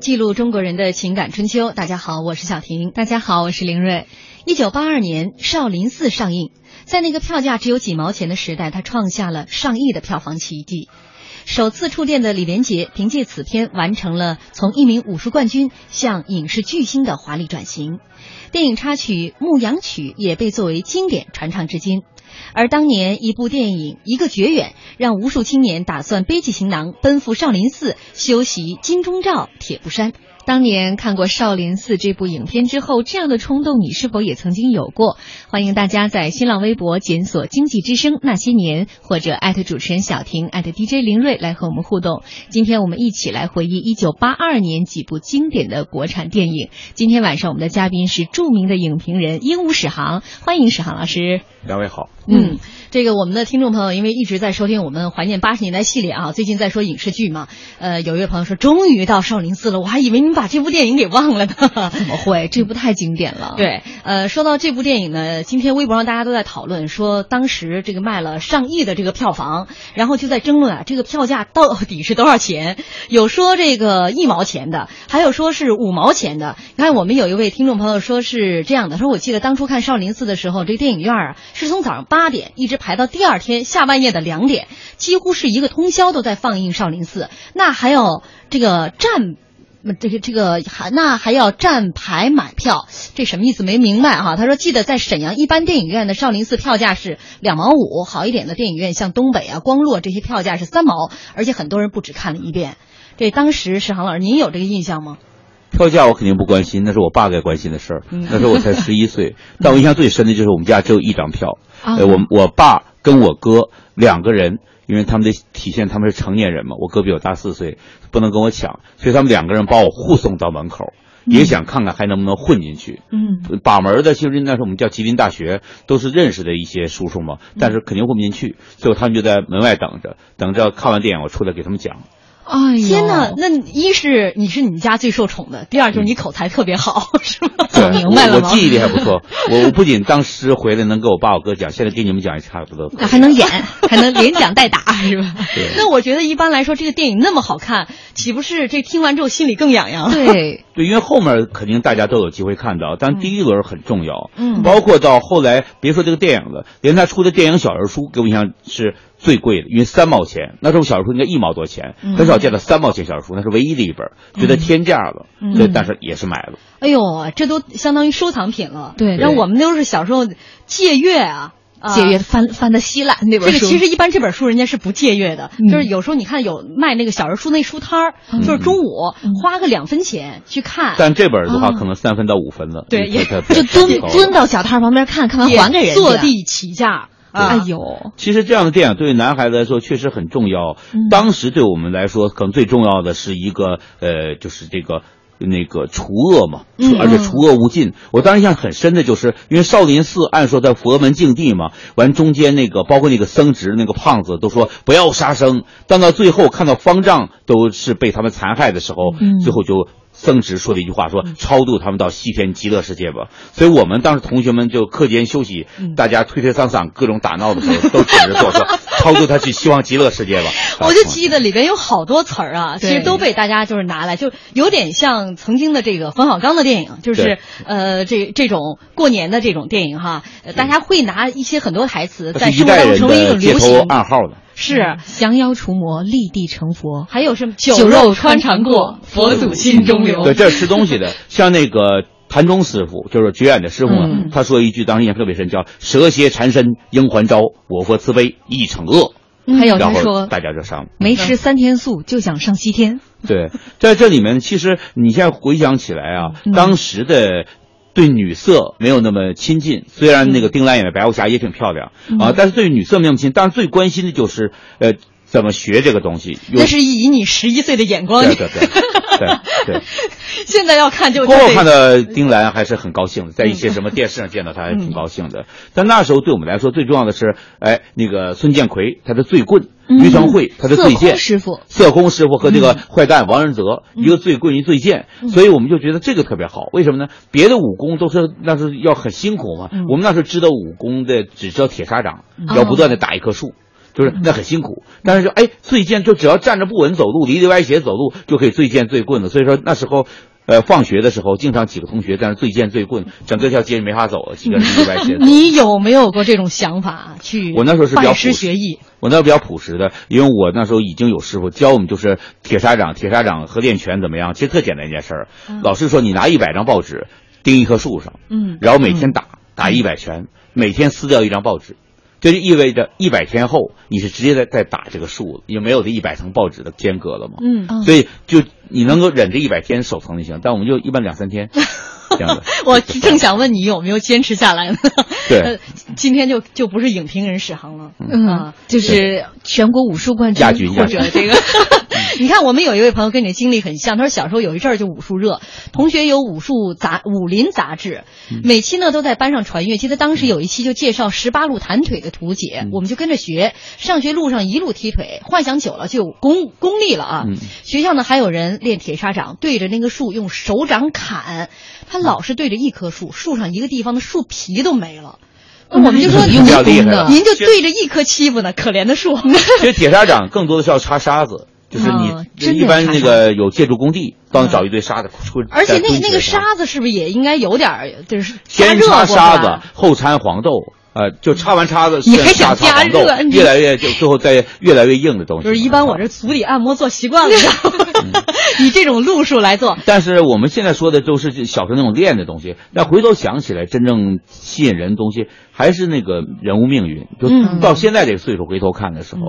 记录中国人的情感春秋。大家好，我是小婷。大家好，我是林睿。一九八二年，《少林寺》上映，在那个票价只有几毛钱的时代，它创下了上亿的票房奇迹。首次触电的李连杰凭借此片完成了从一名武术冠军向影视巨星的华丽转型。电影插曲《牧羊曲》也被作为经典传唱至今。而当年一部电影《一个绝远》，让无数青年打算背起行囊奔赴少林寺修习金钟罩铁布衫。当年看过《少林寺》这部影片之后，这样的冲动你是否也曾经有过？欢迎大家在新浪微博检索“经济之声那些年”或者艾特主持人小婷艾特 DJ 林睿来和我们互动。今天我们一起来回忆一九八二年几部经典的国产电影。今天晚上我们的嘉宾是著名的影评人鹦鹉史航，欢迎史航老师。两位好。嗯，这个我们的听众朋友因为一直在收听我们怀念八十年代系列啊，最近在说影视剧嘛，呃，有一位朋友说终于到少林寺了，我还以为你们把这部电影给忘了呢。怎么会？这部太经典了。对，呃，说到这部电影呢，今天微博上大家都在讨论说，当时这个卖了上亿的这个票房，然后就在争论啊，这个票价到底是多少钱？有说这个一毛钱的，还有说是五毛钱的。你看，我们有一位听众朋友说是这样的，说我记得当初看少林寺的时候，这个电影院啊是从早上八点一直排到第二天下半夜的两点，几乎是一个通宵都在放映少林寺。那还有这个站。这个这个还那还要站牌买票，这什么意思？没明白哈。他说，记得在沈阳一般电影院的少林寺票价是两毛五，好一点的电影院像东北啊、光洛这些票价是三毛，而且很多人不止看了一遍。这当时史航老师，您有这个印象吗？票价我肯定不关心，那是我爸该关心的事儿。嗯那时候我才十一岁，但我印象最深的就是我们家只有一张票，我我爸跟我哥两个人，因为他们得体现他们是成年人嘛，我哥比我大四岁，不能跟我抢，所以他们两个人把我护送到门口，也想看看还能不能混进去。嗯，把门的，其实那时候我们叫吉林大学，都是认识的一些叔叔嘛，但是肯定混不进去，最后他们就在门外等着，等着看完电影我出来给他们讲。天哪！那一是你是你们家最受宠的，第二就是你口才特别好，是吗？我 明白了吗？我我记忆力还不错，我我不仅当时回来能给我爸我哥讲，现在给你们讲也差不多。那还能演，还能连讲带打，是吧对？那我觉得一般来说，这个电影那么好看，岂不是这听完之后心里更痒痒？对，对，因为后面肯定大家都有机会看到，但第一轮很重要。嗯包括到后来，别说这个电影了，连他出的电影小人书，给我印象是最贵的，因为三毛钱。那时候小人书应该一毛多钱，嗯很少见到三毛钱小人书，那是唯一的一本，觉得天价了，嗯对，但是也是买了。哎呦，这都相当于收藏品了。对让我们都是小时候借阅啊。啊借阅翻翻的稀烂那本书，这个其实一般这本书人家是不借阅的，嗯就是有时候你看有卖那个小人书那书摊儿，就是中午花个两分钱去看，但这本的话，啊可能三分到五分了，对就蹲蹲到小摊旁边看看完还给人家，坐地起价。啊哎呦，其实这样的电影对于男孩子来说确实很重要。嗯当时对我们来说，可能最重要的是一个呃，就是这个那个除恶嘛，嗯而且除恶无尽。我当时印象很深的就是，因为少林寺按说在佛门净地嘛，完中间那个包括那个僧值那个胖子都说不要杀生，但到最后看到方丈都是被他们残害的时候，嗯最后就。僧值说的一句话，说超度他们到西天极乐世界吧。所以我们当时同学们就课间休息，大家推推搡搡、各种打闹的时候，都指着我说超度他去希望极乐世界吧。我就记得里边有好多词儿啊，其实都被大家就是拿来，就有点像曾经的这个冯小刚的电影，就是呃这这种过年的这种电影哈，呃大家会拿一些很多台词它在生活是一代人当中成为一的街头种流行，暗号的。是。降妖除魔，立地成佛。还有什么酒肉穿肠过佛祖心中留。对，这是吃东西的。像那个谭中师傅，就是觉远的师傅嘛，嗯他说一句当时印象特别深，叫“蛇蝎缠身应还招，我佛慈悲亦惩恶还”，有然后他说大家就上。没吃三天素就想上西天。对，在这里面，其实你现在回想起来啊，当时的。对女色没有那么亲近，虽然那个丁兰演的白无瑕也挺漂亮、啊，但是对女色没有那么亲。但是最关心的就是，呃，怎么学这个东西。有那是以你十一岁的眼光，对对对对对。现在要看就 过后看到丁兰还是很高兴的，在一些什么电视上见到她还挺高兴的。但那时候对我们来说最重要的是，哎，那个孙建奎他的醉棍，于承惠他的醉剑，师傅色空师傅和这个坏蛋王仁泽，一个醉棍一醉剑，所以我们就觉得这个特别好。为什么呢？别的武功都是那是要很辛苦嘛，我们那时候知道武功的只知道铁砂掌，要不断的打一棵树。就是那很辛苦，但是就哎最贱就只要站着不稳走路，离里歪斜走路就可以最贱最棍的。所以说那时候，呃，放学的时候经常几个同学在那最贱最棍，整个条街没法走了，几个人离里歪斜。你有没有过这种想法去？我那时候是比较拜师学艺，我那比较朴实的，因为我那时候已经有师傅教我们，就是铁砂掌、铁砂掌和练拳怎么样，其实特简单一件事儿。老师说你拿一百张报纸钉一棵树上，嗯然后每天打打一百拳，每天撕掉一张报纸。这就意味着一百天后你是直接在在打这个树了，因为没有这一百层报纸的间隔了嘛。嗯，所以就你能够忍这一百天手疼就行，但我们就一般两三天 这样的。我正想问你有没有坚持下来呢？对呃，今天就就不是影评人史航了，嗯啊，就是全国武术冠军或者这个你看，我们有一位朋友跟你的经历很像，他说小时候有一阵儿就武术热，同学有武术杂武林杂志，每期呢都在班上传阅。记得当时有一期就介绍十八路弹腿的图解，我们就跟着学。上学路上一路踢腿，幻想久了就有功功力了啊。嗯学校呢还有人练铁砂掌，对着那个树用手掌砍，他老是对着一棵树，树上一个地方的树皮都没了。那我们就说您就对着一棵欺负呢，可怜的树。其实铁砂掌更多的是要插沙子，就是你、哦一般那个有建筑工地，到那找一堆沙子，出而且那那个沙子是不是也应该有点儿就是先插沙子，后掺黄豆，呃，就插完叉子，你还想加热越来越就最后再越来越硬的东西。就是一般我这足底按摩做习惯了 以这种路数来做。但是我们现在说的都是小时候那种练的东西，但回头想起来，真正吸引人的东西还是那个人物命运。就嗯到现在这个岁数回头看的时候，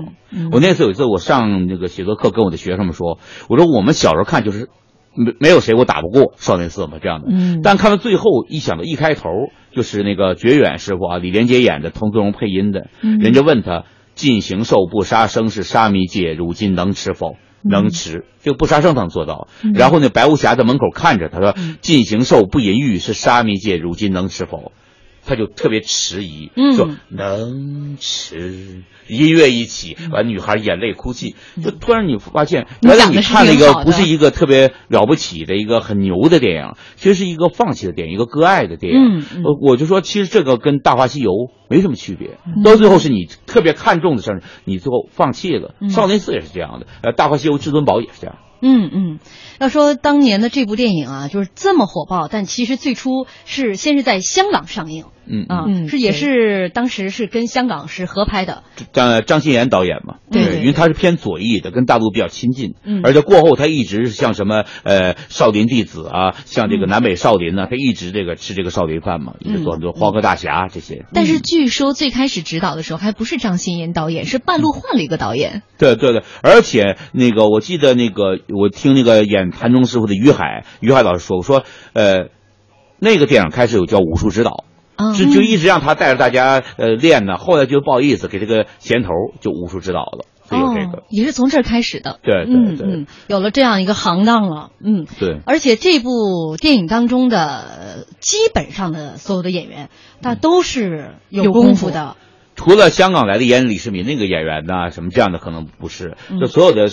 我那次有一次我上那个写作课，跟我的学生们说，我说我们小时候看就是。没没有谁我打不过少林寺嘛这样的，嗯但看到最后一想到一开头就是那个觉远师傅啊，李连杰演的，童自荣配音的，人家问他尽行受不杀生是沙弥戒，如今能持否？能持，这个不杀生他能做到。然后那，白无瑕在门口看着他说：“尽行受不淫欲是沙弥戒，如今能持否？”他就特别迟疑，嗯说能持。音乐一起，完女孩眼泪哭泣，就突然你发现，原来你看了一个不是一个特别了不起的。一个很牛的电影，其实是一个放弃的电影，一个割爱的电影。嗯嗯。我我就说，其实这个跟《大话西游》没什么区别，到最后是你特别看重的事儿，你最后放弃了。少林寺也是这样的，呃，《大话西游》至尊宝也是这样。嗯嗯，要说当年的这部电影啊，就是这么火爆，但其实最初是先是在香港上映嗯啊，嗯是也是当时是跟香港是合拍的。张张欣妍导演嘛，对对因为他是偏左翼的，跟大陆比较亲近，嗯而且过后他一直是像什么呃少林弟子啊，像这个南北少林呢、他一直这个吃这个少林饭嘛，一直做很多黄河大侠这些。但是据说最开始指导的时候还不是张欣妍导演，是半路换了一个导演。对对对，而且那个我记得那个我听那个演谭中师傅的于海，于海老师说，我说呃，那个电影开始有叫武术指导。嗯就就一直让他带着大家呃练呢，后来就不好意思给这个衔头，就武术指导了。就有这个。哦、也是从这儿开始的。对对对、嗯嗯，有了这样一个行当了。嗯，对。而且这部电影当中的基本上的所有的演员，那都是有功夫的。除了香港来的演李世民那个演员呢，什么这样的可能不是，嗯就所有的。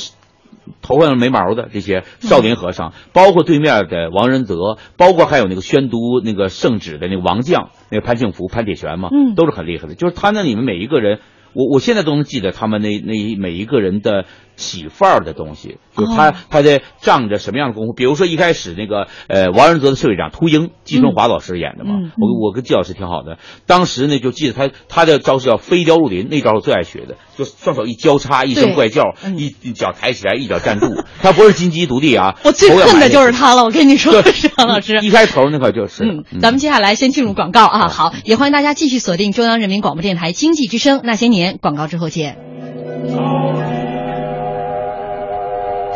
头发上没毛的这些少林和尚，包括对面的王仁泽，包括还有那个宣读那个圣旨的那个王将，那个潘庆福、潘铁拳嘛，嗯，都是很厉害的。就是他那里面每一个人，我我现在都能记得他们那那每一个人的起范儿的东西，就他、哦、他在仗着什么样的功夫。比如说一开始那个呃王仁泽的社会长秃鹰，季春华老师演的嘛，嗯、我我跟季老师挺好的。当时呢就记得他他的招式叫飞雕入林，那招我最爱学的，就双手一交叉，一声怪叫，嗯、一一脚抬起来，一脚站住。他不是金鸡独立啊！我最恨的就是他了，我跟你说，张老师。一开头那块就是。嗯，咱们接下来先进入广告啊。好，也欢迎大家继续锁定中央人民广播电台经济之声那些年广告之后见。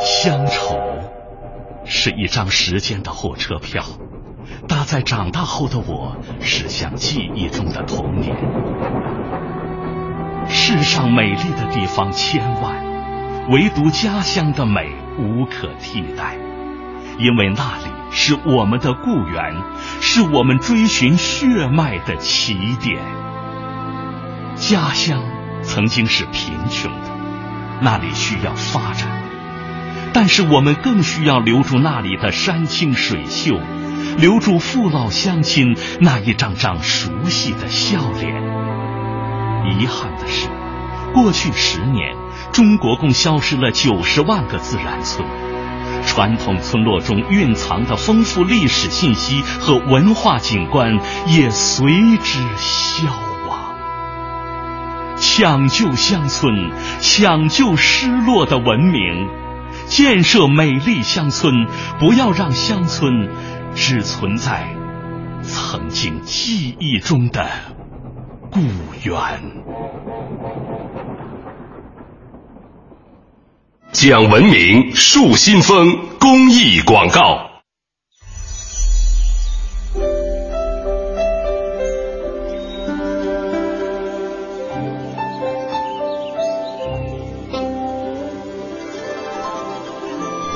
乡愁是一张时间的火车票，搭在长大后的我驶向记忆中的童年。世上美丽的地方千万，唯独家乡的美无可替代，因为那里是我们的故园，是我们追寻血脉的起点。家乡曾经是贫穷的，那里需要发展。但是我们更需要留住那里的山清水秀，留住父老乡亲那一张张熟悉的笑脸。遗憾的是，过去十年，中国共消失了九十万个自然村，传统村落中蕴藏的丰富历史信息和文化景观也随之消亡。抢救乡村，抢救失落的文明。建设美丽乡村，不要让乡村只存在曾经记忆中的故园。讲文明树新风公益广告。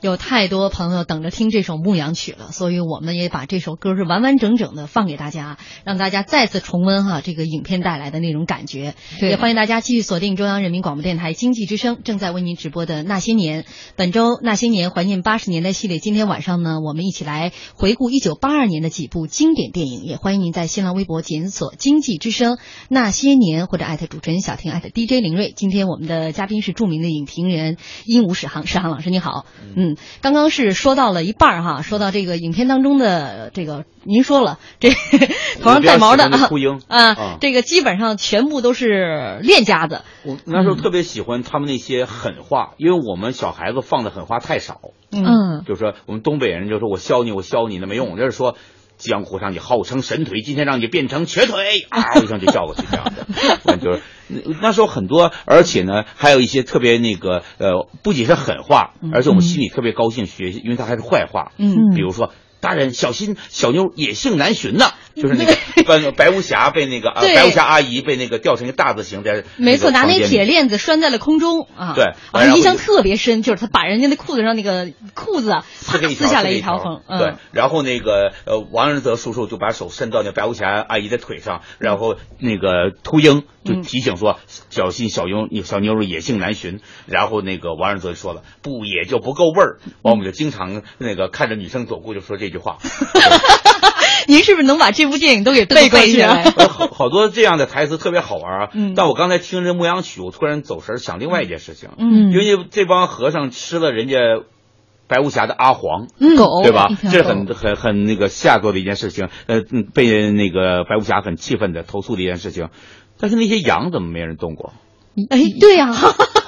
有太多朋友等着听这首牧羊曲了，所以我们也把这首歌是完完整整的放给大家，让大家再次重温哈这个影片带来的那种感觉。对也欢迎大家继续锁定中央人民广播电台经济之声正在为您直播的《那些年》。本周《那些年》怀念八十年代系列，今天晚上呢，我们一起来回顾一九八二年的几部经典电影。也欢迎您在新浪微博检索“经济之声那些年”或者艾特主持人小婷艾特 DJ 林睿。今天我们的嘉宾是著名的影评人鹦鹉史航，史航老师你好。嗯，刚刚是说到了一半儿哈，说到这个影片当中的这个，您说了这头上带毛的啊啊，这个基本上全部都是练家子。我那时候特别喜欢他们那些狠话，因为我们小孩子放的狠话太少。嗯，就是说我们东北人就说我削你，我削你，那没用。就是说江湖上你号称神腿，今天让你变成瘸腿，啊一声就叫过去这样的。我就是那那时候很多，而且呢，还有一些特别那个呃，不仅是狠话，而且我们心里特别高兴学习，因为他还是坏话。嗯比如说。大人小心，小妞野性难寻呐！就是那个白白无瑕被那个啊，白无瑕阿姨被那个吊成一个大字形在没错，拿那铁链子拴在了空中啊！对啊，印象特别深，就是他把人家那裤子上那个裤子啊啪撕撕下来一一条缝，嗯。对，然后那个呃王仁泽叔叔就把手伸到那白无瑕阿姨的腿上，然后那个秃鹰就嗯。提醒说、小心小妞小妞儿野性难寻，然后那个王仁泽就说了不也就不够味儿，完我们就经常那个看着女生走过就说这句话，您是不是能把这部电影都给背过去 好好多这样的台词特别好玩啊。嗯。但我刚才听着牧羊曲，我突然走神儿想另外一件事情，嗯。因为这帮和尚吃了人家白无瑕的阿黄。狗对吧？这是很很很那个下作的一件事情，呃，嗯被那个白无瑕很气愤的投诉的一件事情。但是那些羊怎么没人动过？哎，对呀、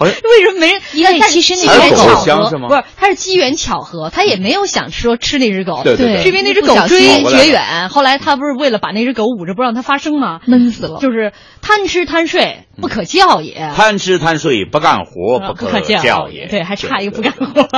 好像为什么没人？因为但其实那机个狗缘巧合不是，他是机缘巧合，他也没有想说吃那只狗，对对是因为那只狗追绝远，后来他不是为了把那只狗捂着不让它发声吗？闷死了。就是贪吃贪睡不可教也。贪吃贪睡不干活不可可教也，对，还差一个不干活，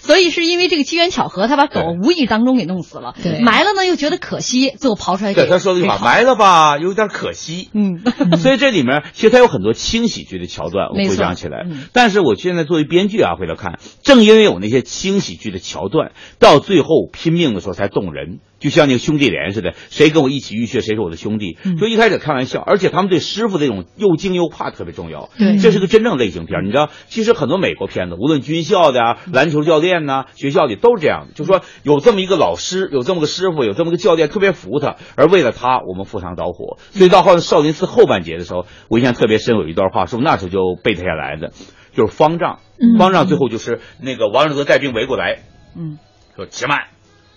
所以是因为这个机缘巧合，他把狗无意当中给弄死了，对埋了呢又觉得可惜，最后刨出来给对他说的句话，埋了吧，有点可惜。嗯，所以这里面其实它有很多轻喜剧的桥段，我回想起来嗯。但是我现在作为编剧啊，回头看，正因为有那些轻喜剧的桥段，到最后拼命的时候才动人。就像那个兄弟连似的，谁跟我一起浴血，谁是我的兄弟。嗯就一开始开玩笑，而且他们对师傅这种又敬又怕特别重要。对这是个真正类型片。你知道，其实很多美国片子，无论军校的啊、篮球教练呐、学校里都是这样的，就是说有这么一个老师，有这么个师傅，有这么个教练，特别服他，而为了他，我们赴汤蹈火。所以到后来少林寺后半截的时候，我印象特别深，有一段话是我那时候就背他下来的，就是方丈。方丈最后就是那个王仁泽带兵围过来，嗯，说且慢，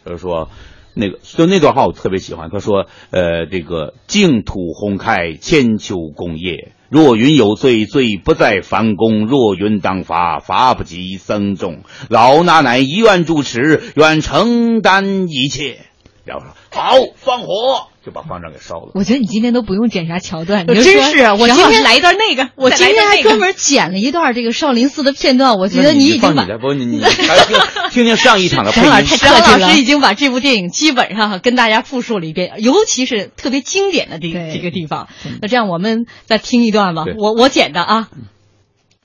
就是说。那个，就那段话我特别喜欢。他说：“呃，这个净土宏开，千秋功业。若云有罪，罪不在梵宫；若云当罚，罚不及僧众。老衲乃一愿主持，愿承担一切。”然后说：“好，放火，就把方丈给烧了。我觉得你今天都不用剪啥桥段，你就真说是我今天来一段那个，我今天还专门剪了一段这个少林寺的片段，我觉得你已经把你，不，你你 还听听听上一场的配音。史航老师已经把这部电影基本上跟大家复述了一遍，尤其是特别经典的这对几个地方。那这样我们再听一段吧，我我剪的啊。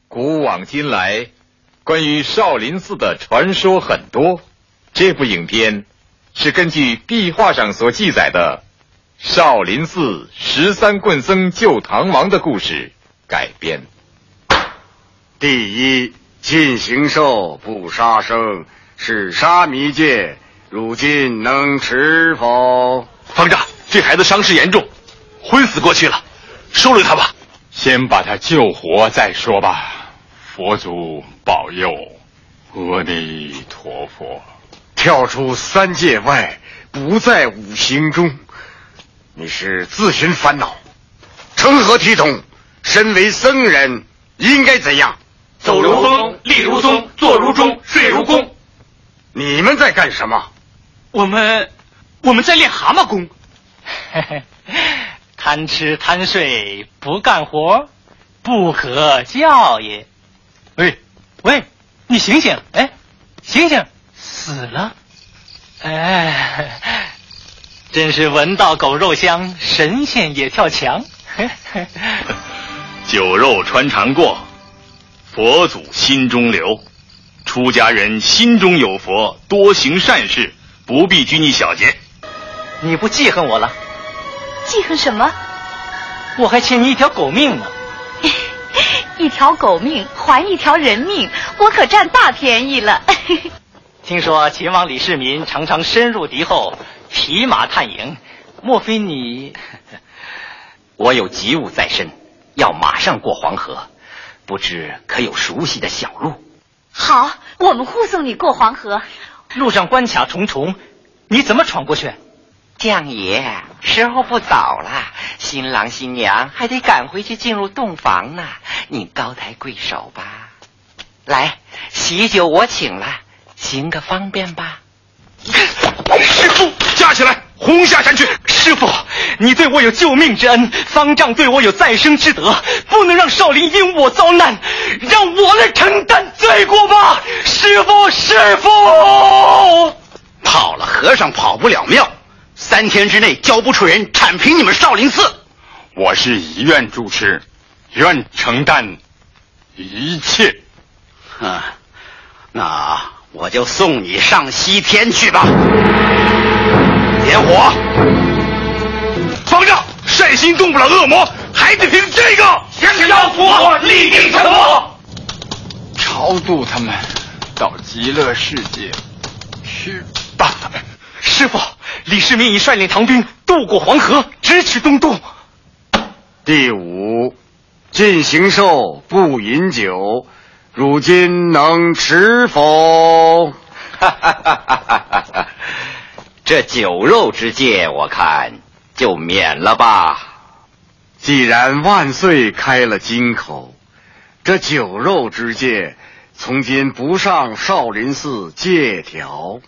古往今来，关于少林寺的传说很多。这部影片是根据壁画上所记载的少林寺十三棍僧救唐王的故事改编。第一，尽行兽不杀生，是杀迷戒，如今能持否？方丈，这孩子伤势严重，昏死过去了，收留他吧。先把他救活再说吧。佛祖保佑，阿弥陀佛。跳出三界外，不在五行中。你是自寻烦恼，成何体统？身为僧人，应该怎样？走如风，立如松，坐如钟，睡如弓。你们在干什么？我们我们在练蛤蟆功。贪吃贪睡不干活，不可教也。喂喂，你醒醒！哎，醒醒！死了！哎，真是闻到狗肉香，神仙也跳墙。酒肉穿肠过，佛祖心中留。出家人心中有佛，多行善事，不必拘泥小节。你不记恨我了？记恨什么？我还欠你一条狗命呢。一条狗命还一条人命，我可占大便宜了。听说秦王李世民常常深入敌后，骑马探营，莫非你？我有急务在身，要马上过黄河，不知可有熟悉的小路？好，我们护送你过黄河。路上关卡重重，你怎么闯过去？将爷，时候不早了，新郎新娘还得赶回去进入洞房呢。你高抬贵手吧，来，喜酒我请了，行个方便吧。师傅，架起来，轰下山去！师傅，你对我有救命之恩，方丈对我有再生之德，不能让少林因我遭难，让我来承担罪过吧！师傅，师傅，跑了和尚跑不了庙。三天之内交不出人，铲平你们少林寺。我是遗愿主持，愿承担一切。啊，那我就送你上西天去吧。点火！方丈，善心动不了恶魔，还得凭这个。降妖佛，立地成佛，超度他们到极乐世界去吧。师傅。李世民已率领唐兵渡过黄河，直取东都。第五，进行寿不饮酒，如今能吃否？哈哈哈哈哈！这酒肉之戒，我看就免了吧。既然万岁开了金口，这酒肉之戒，从今不上少林寺借条。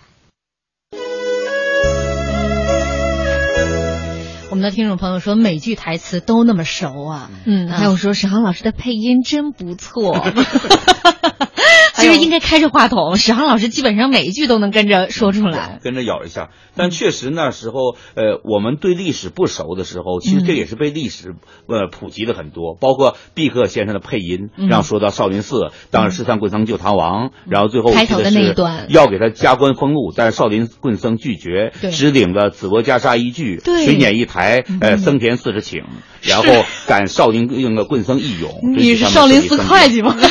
的听众朋友说，每句台词都那么熟啊。嗯，还有说史航老师的配音真不错。其实应该开着话筒，史航老师基本上每一句都能跟着说出来，跟着咬一下。但确实那时候，呃，我们对历史不熟的时候，其实这也是被历史呃普及了很多，包括毕克先生的配音，让说到少林寺，当时十三棍僧救唐王，然后最后开头的那一段。要给他加官封禄，但是少林棍僧拒绝，只领了紫罗袈裟一具，水碾一台，呃，僧田四十顷，然后赶少林那个棍僧一勇。你是少林寺会计吗？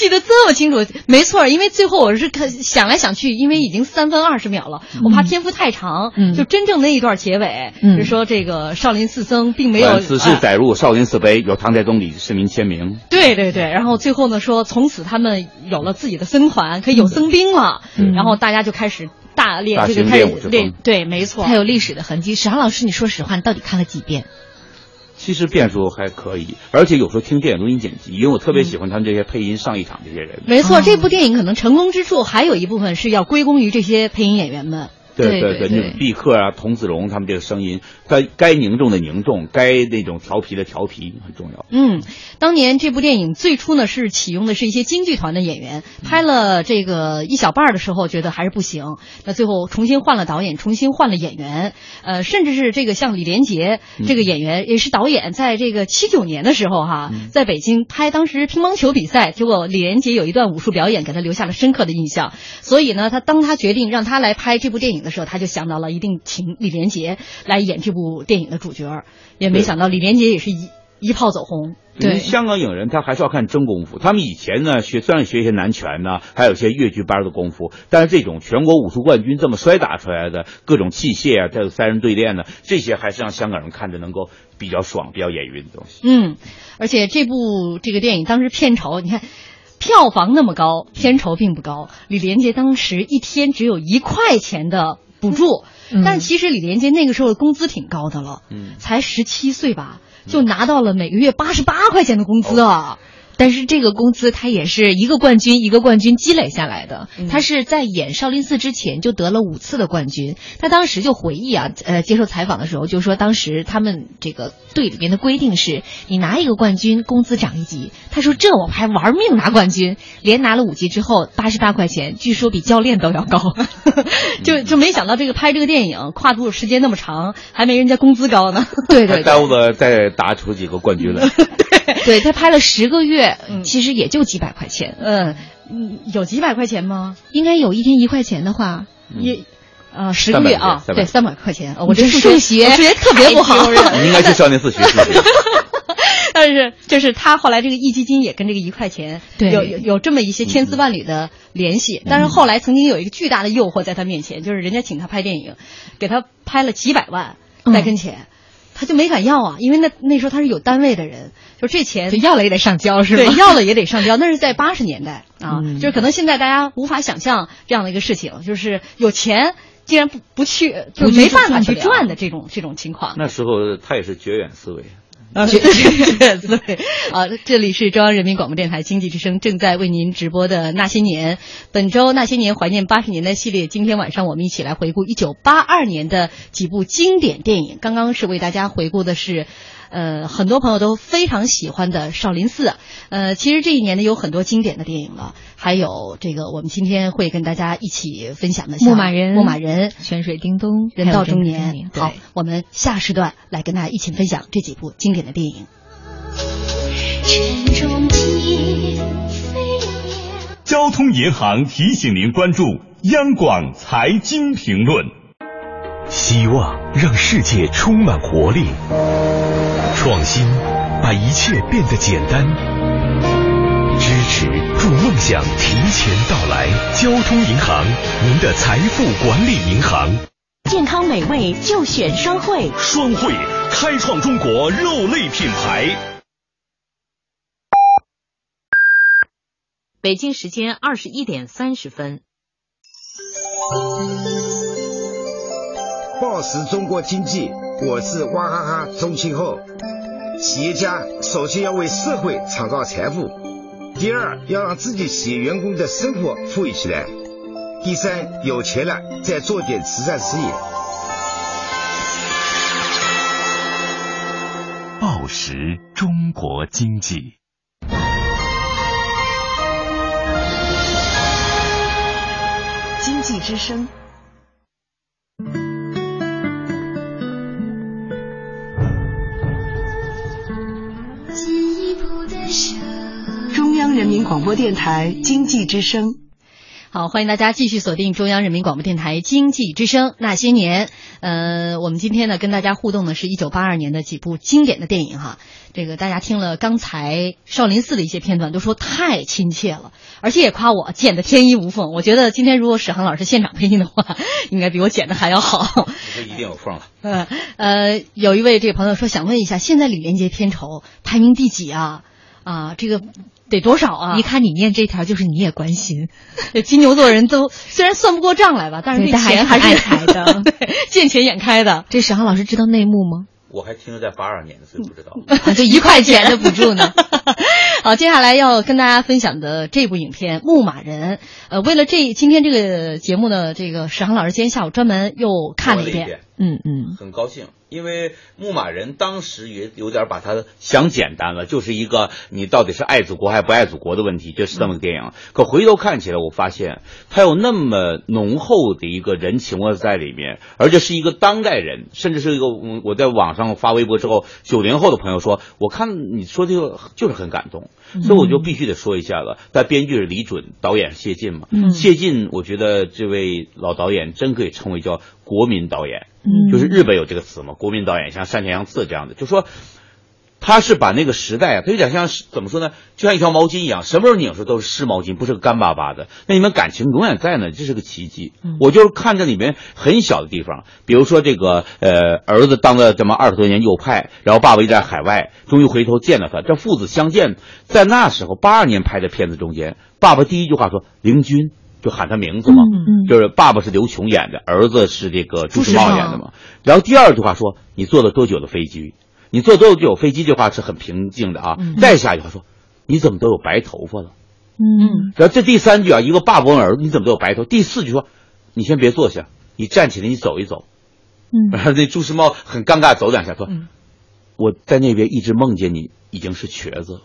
记得这么清楚，没错，因为最后我是看想来想去，因为已经三分二十秒了，我怕篇幅太长，就真正那一段结尾是说这个少林寺僧并没有。此事载入少林寺碑，有唐太宗李世民签名。对对对，然后最后呢说，从此他们有了自己的僧团，可以有僧兵了，然后大家就开始大练这个开始练，对，没错，它有历史的痕迹。史航老师，你说实话，你到底看了几遍？其实变数还可以，而且有时候听电影录音剪辑，因为我特别喜欢他们这些配音上一场这些人。没错，这部电影可能成功之处还有一部分是要归功于这些配音演员们。对对对，那种毕克啊、童子荣他们这个声音，该该凝重的凝重，该那种调皮的调皮很重要。嗯，当年这部电影最初呢是启用的是一些京剧团的演员，拍了这个一小半的时候觉得还是不行，那最后重新换了导演，重新换了演员，呃，甚至是这个像李连杰这个演员也是导演，在这个七九年的时候哈，在北京拍当时乒乓球比赛，结果李连杰有一段武术表演给他留下了深刻的印象，所以呢，他当他决定让他来拍这部电影的时候，他就想到了一定请李连杰来演这部电影的主角，也没想到李连杰也是一一炮走红。对，香港影人他还是要看真功夫。他们以前呢学虽然学一些南拳呢，还有一些越剧班的功夫，但是这种全国武术冠军这么摔打出来的各种器械啊，再有三人对练呢，这些还是让香港人看着能够比较爽、比较眼晕的东西。嗯，而且这部这个电影当时片酬，你看。票房那么高，片酬并不高。李连杰当时一天只有一块钱的补助，但其实李连杰那个时候的工资挺高的了，才十七岁吧，就拿到了每个月八十八块钱的工资啊。但是这个工资他也是一个冠军一个冠军积累下来的。嗯他是在演少林寺之前就得了五次的冠军。他当时就回忆啊，呃，接受采访的时候就说，当时他们这个队里面的规定是，你拿一个冠军，工资涨一级。他说这我还玩命拿冠军，连拿了五级之后，八十八块钱，据说比教练都要高。就就没想到这个拍这个电影跨度时间那么长，还没人家工资高呢。对对，耽误了再打出几个冠军来。对他拍了十个月。月其实也就几百块钱。嗯，有几百块钱吗？应该有一天一块钱的话，也。呃，十个月啊，对，三百块钱。我这数学数学特别不好，你应该去少林寺学数学。但是，就是他后来这个壹基金也跟这个一块钱有有有这么一些千丝万缕的联系。但是后来曾经有一个巨大的诱惑在他面前，就是人家请他拍电影，给他拍了几百万在跟前，他就没敢要啊，因为那那时候他是有单位的人，就这钱要了也得上交是吧？对，要了也得上交。那是在八十年代啊，就是可能现在大家无法想象这样的一个事情，就是有钱。竟然不不去，就没办法去赚的这种这种情况。那时候他也是绝缘思维，绝 对对啊！这里是中央人民广播电台经济之声正在为您直播的《那些年》，本周《那些年》怀念八十年代系列，今天晚上我们一起来回顾一九八二年的几部经典电影。刚刚是为大家回顾的是。呃，很多朋友都非常喜欢的《少林寺》，呃，其实这一年呢有很多经典的电影了，还有这个我们今天会跟大家一起分享的《牧马人》《牧马人》《泉水叮咚》《人到中年》。好，我们下时段来跟大家一起分享这几部经典的电影。交通银行提醒您关注央广财经评论。希望让世界充满活力，创新把一切变得简单，支持助梦想提前到来。交通银行，您的财富管理银行。健康美味就选双汇，双汇开创中国肉类品牌。北京时间二十一点三十分。报时中国经济，我是娃哈哈钟庆后。企业家首先要为社会创造财富，第二要让自己企业员工的生活富裕起来，第三有钱了再做点慈善事业。报时中国经济，经济之声。广播电台经济之声，好，欢迎大家继续锁定中央人民广播电台经济之声。那些年，呃，我们今天呢跟大家互动的是一九八二年的几部经典的电影哈。这个大家听了刚才少林寺的一些片段，都说太亲切了，而且也夸我剪的天衣无缝。我觉得今天如果史航老师现场配音的话，应该比我剪的还要好。这一定有缝了。呃呃，有一位这个朋友说，想问一下，现在李连杰片酬排名第几啊？啊，这个得多少啊？一看你念这条，就是你也关心。金牛座人都虽然算不过账来吧，但是对钱还是爱财的，见钱眼开的。这史航老师知道内幕吗？我还停留在八二年，所以不知道。就一块钱的补助呢。好，接下来要跟大家分享的这部影片《牧马人》。呃，为了这今天这个节目呢，这个史航老师今天下午专门又看了一遍。嗯嗯，很高兴。因为牧马人当时也有点把它想简单了，就是一个你到底是爱祖国还不爱祖国的问题，就是这么个电影。可回头看起来，我发现他有那么浓厚的一个人情味在里面，而且是一个当代人，甚至是一个我我在网上发微博之后，九零后的朋友说，我看你说这个 就是很感动，所以我就必须得说一下子。但编剧是李准，导演谢晋嘛，谢晋，我觉得这位老导演真可以称为叫国民导演。嗯，就是日本有这个词嘛，国民导演像山田洋次这样的，就说他是把那个时代啊，他有点像怎么说呢？就像一条毛巾一样，什么时候拧出都是湿毛巾，不是个干巴巴的。那你们感情永远在呢，这是个奇迹。我就是看这里面很小的地方，比如说这个呃，儿子当了这么二十多年右派，然后爸爸一直在海外，终于回头见了他，这父子相见，在那时候八二年拍的片子中间，爸爸第一句话说：“灵君。”就喊他名字嘛，就是爸爸是刘琼演的，儿子是这个朱时茂演的嘛。然后第二句话说：“你坐了多久的飞机？你坐多久飞机？”这话是很平静的啊。再下一句话说：“你怎么都有白头发了？”嗯。然后这第三句啊，一个爸爸问儿子：“你怎么都有白头？”第四句说：“你先别坐下，你站起来，你走一走。”嗯。然 后那朱时茂很尴尬，走两下说：“我在那边一直梦见你已经是瘸子了。”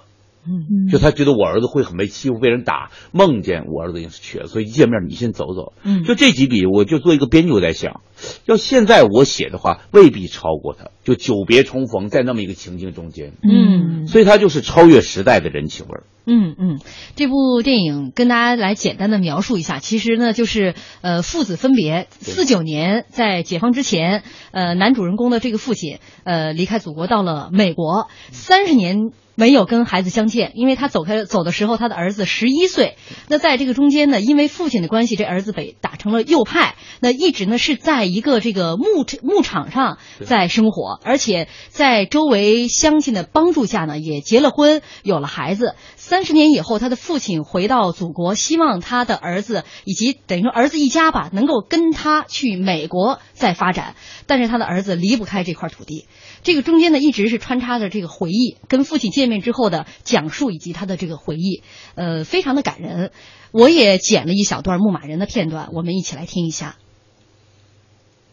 嗯，就他觉得我儿子会很被欺负、被人打，梦见我儿子已经是瘸子，所以一见面你先走走。嗯，就这几笔，我就做一个编剧，我在想，要现在我写的话，未必超过他。就久别重逢，在那么一个情境中间，嗯，所以他就是超越时代的人情味儿。嗯嗯，这部电影跟大家来简单的描述一下，其实呢就是呃父子分别，四九年在解放之前，呃男主人公的这个父亲呃离开祖国到了美国，三十年。没有跟孩子相见，因为他走开走的时候，他的儿子十一岁。那在这个中间呢，因为父亲的关系，这儿子被打成了右派。那一直呢是在一个这个牧牧场上在生活，而且在周围乡亲的帮助下呢，也结了婚，有了孩子。三十年以后，他的父亲回到祖国，希望他的儿子以及等于说儿子一家吧，能够跟他去美国再发展。但是他的儿子离不开这块土地。这个中间呢，一直是穿插着这个回忆，跟父亲见面之后的讲述，以及他的这个回忆，呃，非常的感人。我也剪了一小段牧马人的片段，我们一起来听一下。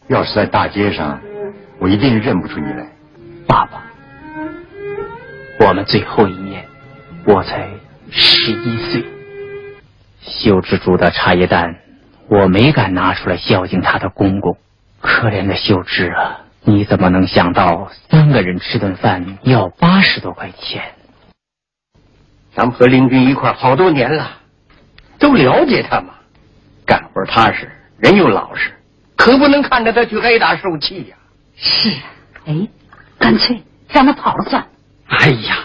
要是在大街上，我一定认不出你来，爸爸。我们最后一面，我才十一岁。秀芝煮的茶叶蛋，我没敢拿出来孝敬他的公公。可怜的秀芝啊！你怎么能想到三个人吃顿饭要八十多块钱？咱们和林军一块好多年了，都了解他嘛，干活踏实，人又老实，可不能看着他去挨打受气呀。是啊，哎，干脆让他跑了算。哎呀，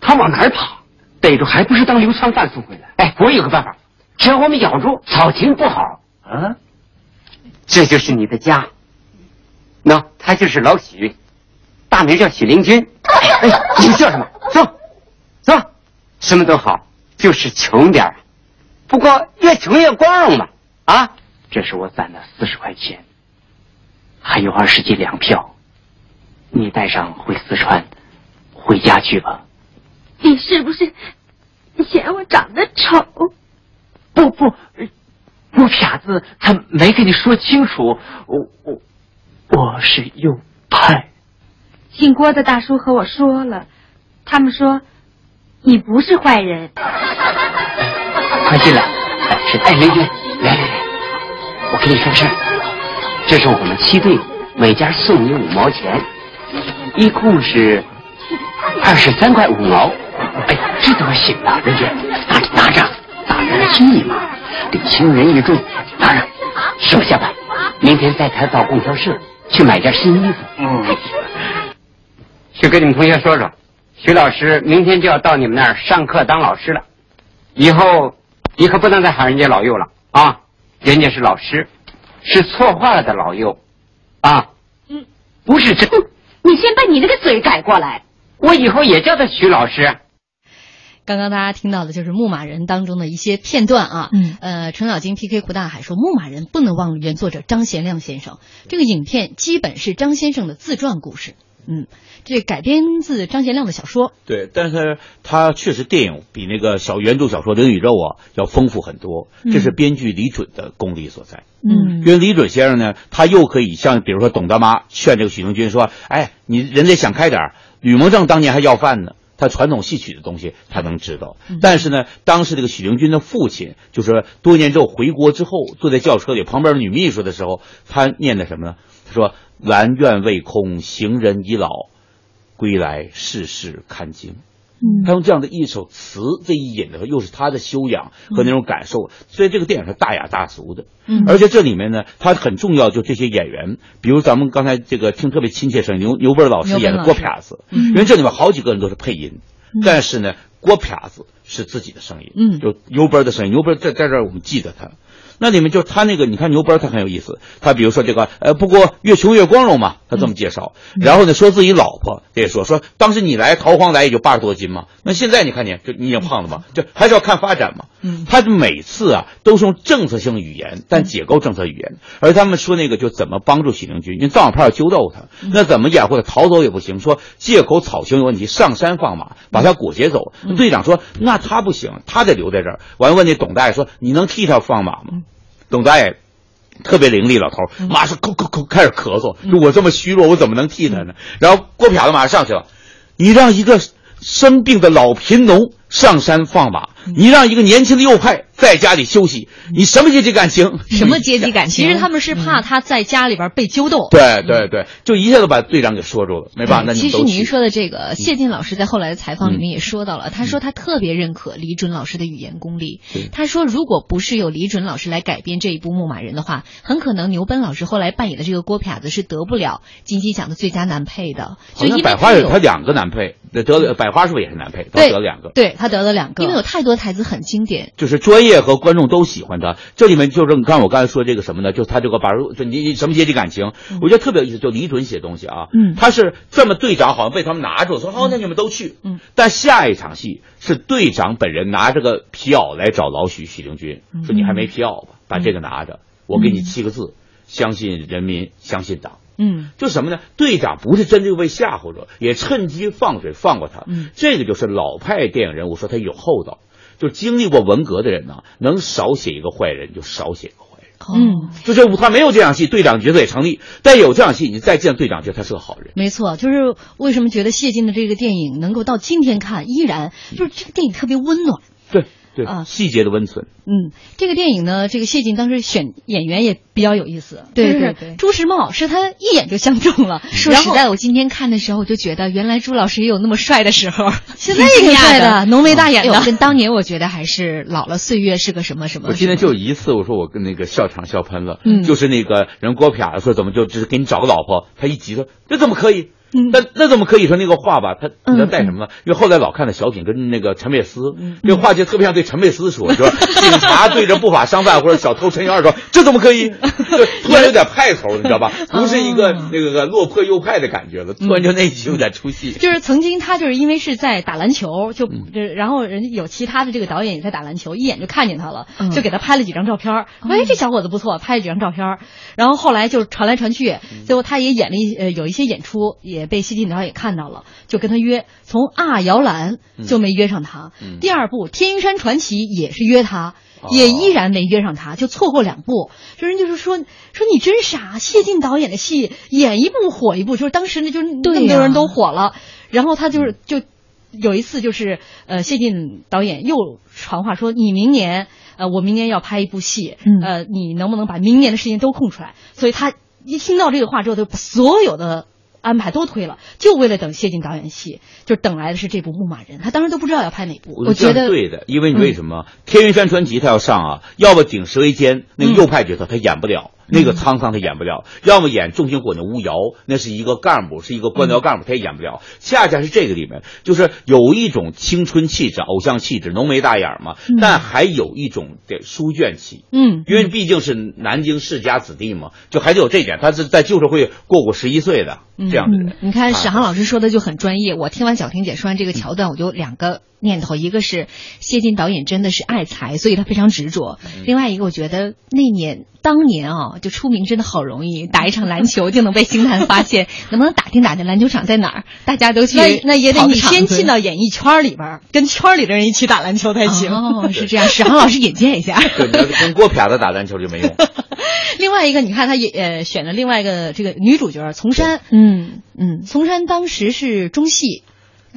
他往哪儿跑？逮住还不是当流窜犯送回来？哎，我有个办法，只要我们咬住，草情不好啊，这就是你的家。那，他就是老许，大名叫许灵均。哎，你叫什么？说，说，什么都好，就是穷点儿，不过越穷越光荣嘛。啊，这是我攒的四十块钱，还有二十几粮票，你带上回四川，回家去吧。你是不是嫌我长得丑？不不，我傻子他没跟你说清楚，我我。我是右派。姓郭的大叔和我说了，他们说你不是坏人。快进来，是戴林军，来来来，我跟你说个事儿，这是我们七队每家送你五毛钱，一共是二十三块五毛。哎，这怎么行呢？人家，拿着拿着，大人的心意嘛，得轻人意重。拿着，师傅下吧，明天带他到供销社。去买件新衣服。嗯，去跟你们同学说说，徐老师明天就要到你们那儿上课当老师了。以后你可不能再喊人家老幼了啊！人家是老师，是错话了的老幼啊。嗯，不是真。你先把你那个嘴改过来。我以后也叫他徐老师。刚刚大家听到的就是《牧马人》当中的一些片段啊，嗯，呃，程咬金 PK 胡大海说，《牧马人》不能忘了原作者张贤亮先生。这个影片基本是张先生的自传故事，嗯，这改编自张贤亮的小说。对，但是他确实电影比那个小原著小说《灵与肉》啊要丰富很多，这是编剧李准的功力所在。嗯，因为李准先生呢，他又可以像比如说董大妈劝这个许成军说，哎，你人得想开点吕蒙正当年还要饭呢。他传统戏曲的东西他能知道，但是呢，当时这个许灵均的父亲，就是多年之后回国之后，坐在轿车里，旁边的女秘书的时候，他念的什么呢？他说：“兰苑未空，行人已老，归来世事看经。”他用这样的一首词，这一引的又是他的修养和那种感受，所以这个电影是大雅大俗的。嗯，而且这里面呢，他很重要，就这些演员，比如咱们刚才这个听特别亲切声，牛牛奔老师演的郭撇子，因为这里面好几个人都是配音，但是呢，郭撇子是自己的声音，嗯，就牛奔的声音，牛奔在在这儿我们记得他。那里面就他那个，你看牛奔他很有意思，他比如说这个，呃，不过越穷越光荣嘛，他这么介绍。然后呢，说自己老婆也说说，当时你来逃荒来也就八十多斤嘛，那现在你看你就你已经胖了嘛，就还是要看发展嘛。嗯，他每次啊都是用政策性语言，但解构政策语言。而他们说那个就怎么帮助许灵军，因为藏马派要揪斗他，那怎么掩护他逃走也不行，说借口草刑有问题，上山放马把他裹挟走。队长说那他不行，他得留在这儿。完问那董大爷说你能替他放马吗？董大爷特别伶俐，老头马上咳咳咳开始咳嗽。说我这么虚弱，我怎么能替他呢？然后郭撇子马上上去了，你让一个生病的老贫农上山放马，你让一个年轻的右派在家里休息，你什么阶级感情？什么阶级感情？其实他们是怕他在家里边被揪斗。对对对，就一下子把队长给说住了，没办法，那其实您说的这个，谢晋老师在后来的采访里面也说到了，他说他特别认可李准老师的语言功力。他说，如果不是有李准老师来改编这一部《牧马人》的话，很可能牛奔老师后来扮演的这个郭撇子是得不了金鸡奖的最佳男配的。就好像因为百花有有他两个男配，得得了百花是不是也是男配？他对得了两个。对他得了两个，因为有太多台词很经典。就是专业和观众都喜欢他。这里面就是你看我刚才说这个什么呢？就是他这个把就你你什么阶级感情，我觉得特别有意思。就李准写东西啊，嗯他是这么队长好像被他们拿住，说好那你们都去，嗯，但下一场戏是队长本人拿着个皮袄来找老许许灵均，说你还没皮袄吧？把这个拿着，我给你七个字：相信人民，相信党。嗯，就什么呢？队长不是真正被吓唬着，也趁机放水放过他。嗯，这个就是老派电影人物说他有厚道，就经历过文革的人呢，能少写一个坏人就少写一个坏人。嗯，就这舞团没有这场戏，队长角色也成立；但有这场戏，你再见队长，觉得他是个好人。没错，就是为什么觉得谢晋的这个电影能够到今天看依然就是这个电影特别温暖。对对啊细节的温存。嗯，这个电影呢，这个谢晋当时选演员也比较有意思。就是对对对朱时茂是他一眼就相中了。然后说实在，我今天看的时候，我就觉得原来朱老师也有那么帅的时候，现在也挺帅的浓眉大眼的哎跟当年我觉得还是老了，岁月是个什么什么。我今天就有一次，我说我跟那个笑场笑喷了，嗯就是那个人郭撇子说怎么就只是给你找个老婆，他一急说这怎么可以？嗯那那怎么可以说那个话吧？他他带什么呢？因为后来老看的小品跟那个陈佩斯，嗯这个话就特别像对陈佩斯说，说警察对着不法商贩或者小偷陈小二说这怎么可以？就突然有点派头，你知道吧？不是一个哦那个落魄右派的感觉了，突然就那一集有点出戏。就是曾经他就是因为是在打篮球，就然后人家有其他的这个导演也在打篮球，一眼就看见他了，嗯就给他拍了几张照片儿。哎，这小伙子不错，拍了几张照片儿。然后后来就传来传去，嗯最后他也演了一呃有一些演出，也被谢晋导演看到了，就跟他约。从啊摇篮就没约上他。嗯第二部《天云山传奇》也是约他。哦也依然没约上他，就错过两部。就人就是说说你真傻，谢晋导演的戏演一部火一部，就是当时那就是那么多人都火了，然后他就是就有一次就是呃谢晋导演又传话说你明年呃我明年要拍一部戏，嗯呃你能不能把明年的时间都空出来？所以他一听到这个话之后，就把所有的。安排都推了，就为了等谢晋导演戏，就等来的是这部《牧马人》。他当时都不知道要拍哪部，我觉得对的，因为你为什么、天云山传奇》他要上啊？要不顶石为坚那个右派角色他演不了，那个沧桑他演不了；要么演众星火那吴瑶，那是一个干部，是一个官僚干部，他也演不了。恰恰是这个里面，就是有一种青春气质、偶像气质，浓眉大眼嘛，但还有一种的书卷气。嗯，因为毕竟是南京世家子弟嘛，就还得有这一点。他是在旧社会过过十一岁的这样的人。嗯你看史航老师说的就很专业，我听完小婷姐说完这个桥段，我就两个念头，一个是谢晋导演真的是爱才，所以他非常执着；另外一个，我觉得那年当年啊，就出名真的好容易，打一场篮球就能被星探发现，能不能打听打听篮球场在哪儿？大家都去那那也得你先进到演艺圈里边儿，跟圈里的人一起打篮球才行。哦，是这样，史航老师引荐一下。对，你要跟郭撇子打篮球就没用。另外一个，你看他也呃选了另外一个这个女主角丛珊，嗯嗯，丛珊当时是中戏，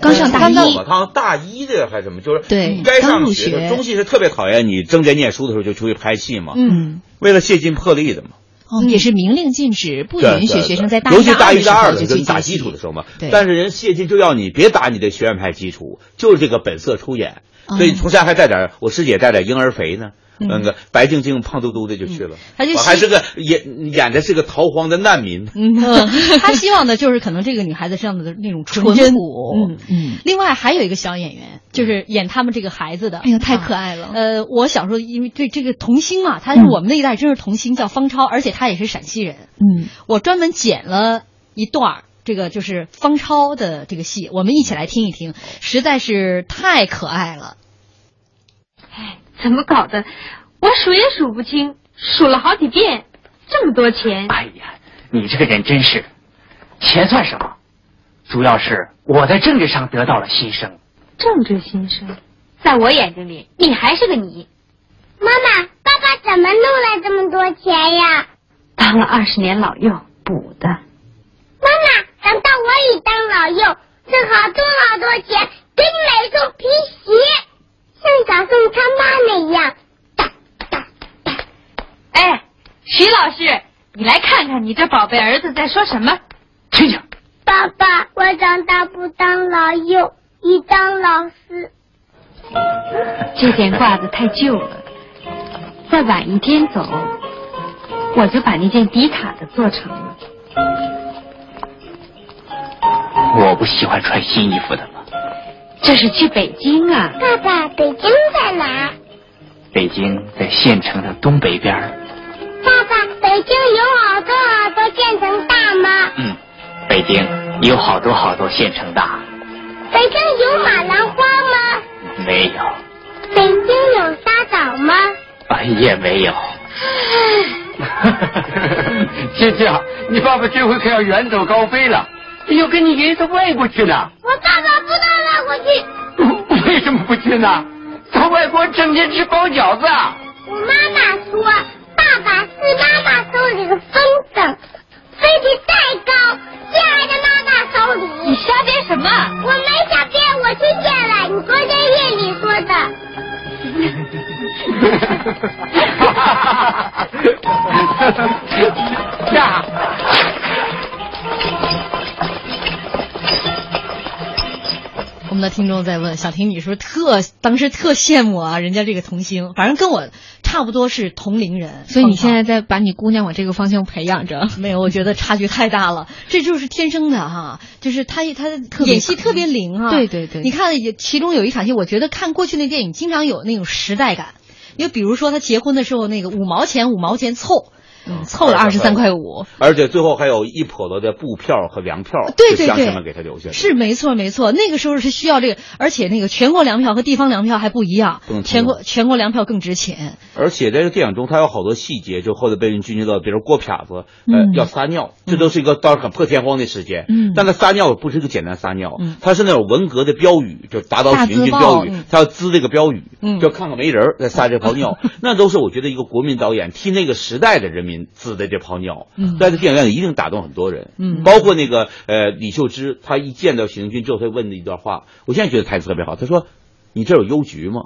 刚上大一刚到我刚大一的还是什么，就是对该上学中戏是特别讨厌你正在念书的时候就出去拍戏嘛，嗯，为了谢晋破例的嘛。哦，也是明令禁止，不允许学生在大尤其大一一、大二的时候就去的时候打基础的时候嘛。对但是人谢晋就要你别打你的学院派基础，就是这个本色出演。哦所以从山还带点，我师姐带点婴儿肥呢。嗯那个白净净、胖嘟嘟的就去了，他就还是个演演的是个逃荒的难民。嗯，他希望的就是可能这个女孩子身上的那种纯淳真。朴嗯嗯。另外还有一个小演员，就是演他们这个孩子的。哎呀，太可爱了。呃，我小时候因为对这个童星嘛，他是我们那一代真是童星，叫方超，而且他也是陕西人。嗯，我专门剪了一段儿这个就是方超的这个戏，我们一起来听一听，实在是太可爱了。怎么搞的？我数也数不清，数了好几遍，这么多钱。哎呀，你这个人真是，钱算什么？主要是我在政治上得到了新生。政治新生，在我眼睛里，你还是个你。妈妈，爸爸怎么弄来这么多钱呀？当了二十年老幼补的。妈妈，等到我也当老幼，挣好多好多钱，给你买一双皮鞋，像小宋他妈那样。哎，徐老师，你来看看你这宝贝儿子在说什么？听听。爸爸，我长大不当老幼，一当老师。这件褂子太旧了，再晚一天走，我就把那件迪卡的做成了。我不喜欢穿新衣服的嘛。这是去北京啊！爸爸，北京在哪？北京在县城的东北边爸爸，北京有好多好多县城大吗？嗯，北京有好多好多县城大。北京有马兰花吗？没有。北京有沙枣吗？啊，也没有。姐姐，你爸爸这回可要远走高飞了，要跟你爷爷到外国去了。我爸爸不到外国去。为什么不去呢？到外国整天吃包饺子。我妈妈说，爸爸是妈妈手里的风筝，飞得再高，也还在妈妈手里。你瞎编什么？我没瞎编，我听见了，你昨天夜里说的。呀！我们的听众在问小婷，你是不是特当时特羡慕啊？人家这个童星，反正跟我差不多是同龄人，所以你现在在把你姑娘往这个方向培养着。没有，我觉得差距太大了，这就是天生的哈，就是他他演戏特别灵哈。对对对，你看其中有一场戏，我觉得看过去那电影经常有那种时代感，因为比如说他结婚的时候那个五毛钱五毛钱凑。嗯，凑了二十三块五，而且最后还有一笸箩的布票和粮票，对对对，乡亲们给他留下。是没错没错，那个时候是需要这个，而且那个全国粮票和地方粮票还不一样，全国全国粮票更值钱。而且在这个电影中，他有好多细节，就后来被人均到，比如锅撇子，呃，要撒尿，这都是一个当时很破天荒的时间。嗯，但他撒尿不是一个简单撒尿，他是那种文革的标语，就打倒群军标语，他要滋这个标语，就看看没人再撒这泡尿，那都是我觉得一个国民导演替那个时代的人民滋的这泡。尿，嗯在这电影院里一定打动很多人，嗯，包括那个呃李秀芝，她一见到许灵均之后，她问的一段话，我现在觉得台词特别好。她说：“你这有邮局吗？”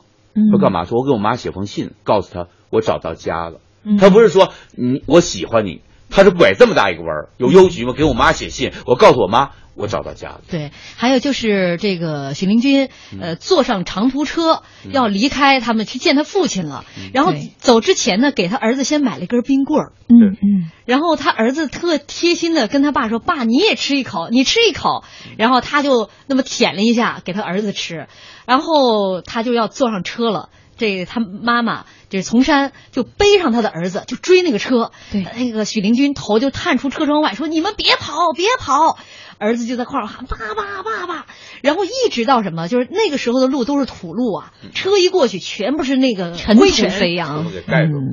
说干嘛？说我给我妈写封信，告诉她我找到家了。她不是说你我喜欢你，她是拐这么大一个弯儿。有邮局吗？给我妈写信，我告诉我妈。我找到家了。对，还有就是这个许明君，呃，坐上长途车要离开他们去见他父亲了。然后走之前呢，给他儿子先买了一根冰棍儿。嗯嗯。然后他儿子特贴心的跟他爸说：“爸，你也吃一口，你吃一口。”然后他就那么舔了一下，给他儿子吃。然后他就要坐上车了。这他妈妈，就是丛山就背上他的儿子，就追那个车。对，那个许灵君头就探出车窗外，说：“你们别跑，别跑！”儿子就在块上喊：“爸爸，爸爸！”然后一直到什么，就是那个时候的路都是土路啊，车一过去，全部是那个尘土尘飞扬，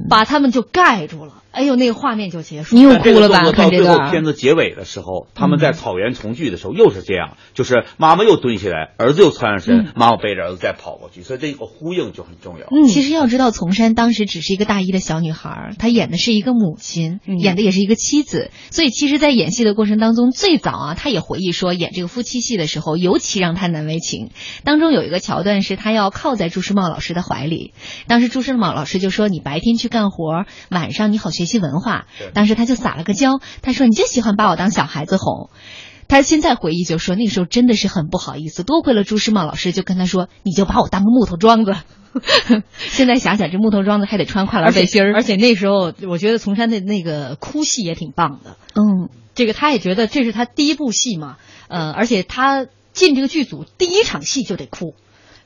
把他们就盖住了。哎呦，那个画面就结束。你又哭了吧？到最后片子结尾的时候，他们在草原重聚的时候，又是这样，就是妈妈又蹲下来，儿子又窜上身，妈妈背着儿子再跑过去，所以这个呼应就很重要。嗯，其实要知道，丛山当时只是一个大一的小女孩，她演的是一个母亲，演的也是一个妻子，所以其实，在演戏的过程当中，最早啊，她也回忆说，演这个夫妻戏的时候，尤其让他难为情。当中有一个桥段是他要靠在朱时茂老师的怀里，当时朱时茂老师就说：“你白天去干活，晚上你好学习文化。”当时他就撒了个娇，他说：“你就喜欢把我当小孩子哄。”他现在回忆就说：“那个时候真的是很不好意思，多亏了朱时茂老师，就跟他说：‘你就把我当个木头桩子。’现在想想，这木头桩子还得穿跨栏背心儿，而且那时候我觉得丛山的那个哭戏也挺棒的。嗯，这个他也觉得这是他第一部戏嘛，呃，而且他进这个剧组第一场戏就得哭，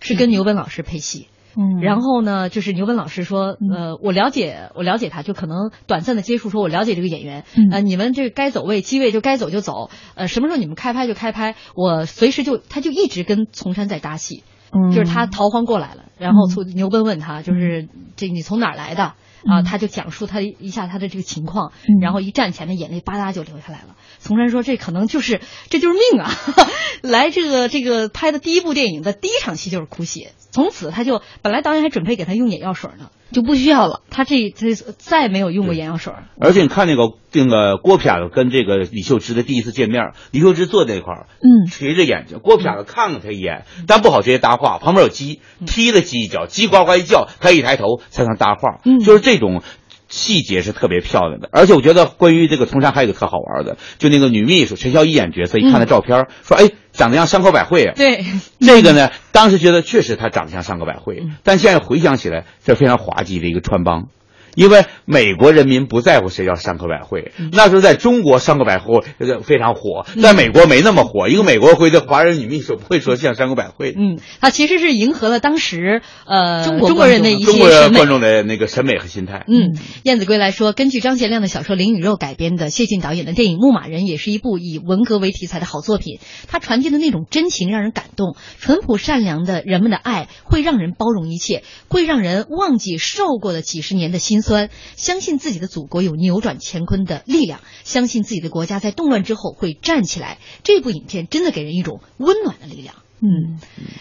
是跟牛本老师配戏。嗯，然后呢，就是牛本老师说，呃，我了解，我了解他，就可能短暂的接触，说我了解这个演员，呃，你们这该走位机位就该走就走，呃，什么时候你们开拍就开拍，我随时就，他就一直跟丛山在搭戏，嗯，就是他逃荒过来了，然后从牛奔问他，就是这你从哪儿来的啊？他就讲述他一下他的这个情况，然后一站起来，眼泪吧嗒就流下来了。丛山说：“这可能就是这就是命啊！来这个这个拍的第一部电影的第一场戏就是哭戏。从此他就本来导演还准备给他用眼药水呢，就不需要了。他这这再没有用过眼药水儿。而且你看那个那个郭撇子跟这个李秀芝的第一次见面，李秀芝坐在那块儿，嗯，垂着眼睛，郭撇子看了他一眼，但不好直接搭话，旁边有鸡，踢了鸡一脚，鸡呱呱一叫，他一抬头才能搭话，嗯，就是这种。细节是特别漂亮的，而且我觉得关于这个从山还有一个特好玩的，就那个女秘书陈潇一演角色，一看那照片，说哎，长得像山口百惠啊。对，这个呢，当时觉得确实她长得像山口百惠，但现在回想起来，这非常滑稽的一个穿帮。因为美国人民不在乎谁叫山口百惠，那时候在中国山口百惠非常火，在美国没那么火。一个美国会的华人女秘书不会说像山口百惠。嗯，她其实是迎合了当时呃中国中国人的一些中国人观众的那个审美和心态。嗯，燕子归来说，根据张贤亮的小说《灵与肉》改编的谢晋导演的电影《牧马人》也是一部以文革为题材的好作品。他传递的那种真情让人感动，淳朴善良的人们的爱会让人包容一切，会让人忘记受过的几十年的辛酸，相信自己的祖国有扭转乾坤的力量，相信自己的国家在动乱之后会站起来。这部影片真的给人一种温暖的力量。嗯，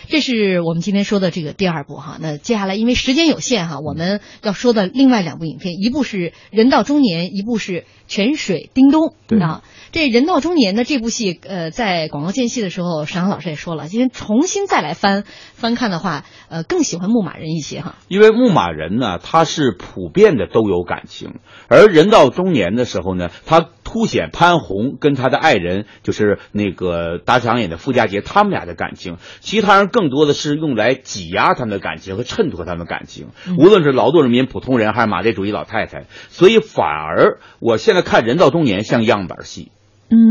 这是我们今天说的这个第二部哈。那接下来因为时间有限哈，我们要说的另外两部影片，一部是《人到中年》，一部是《泉水叮咚》啊。这人到中年的这部戏，呃，在广告间隙的时候，沈阳老师也说了，今天重新再来翻翻看的话，呃，更喜欢牧马人一些哈。因为牧马人呢，他是普遍的都有感情，而人到中年的时候呢，他凸显潘虹跟他的爱人，就是那个打长眼的傅家杰他们俩的感情，其他人更多的是用来挤压他们的感情和衬托他们的感情，无论是劳动人民、普通人还是马列主义老太太，所以反而我现在看人到中年像样板戏。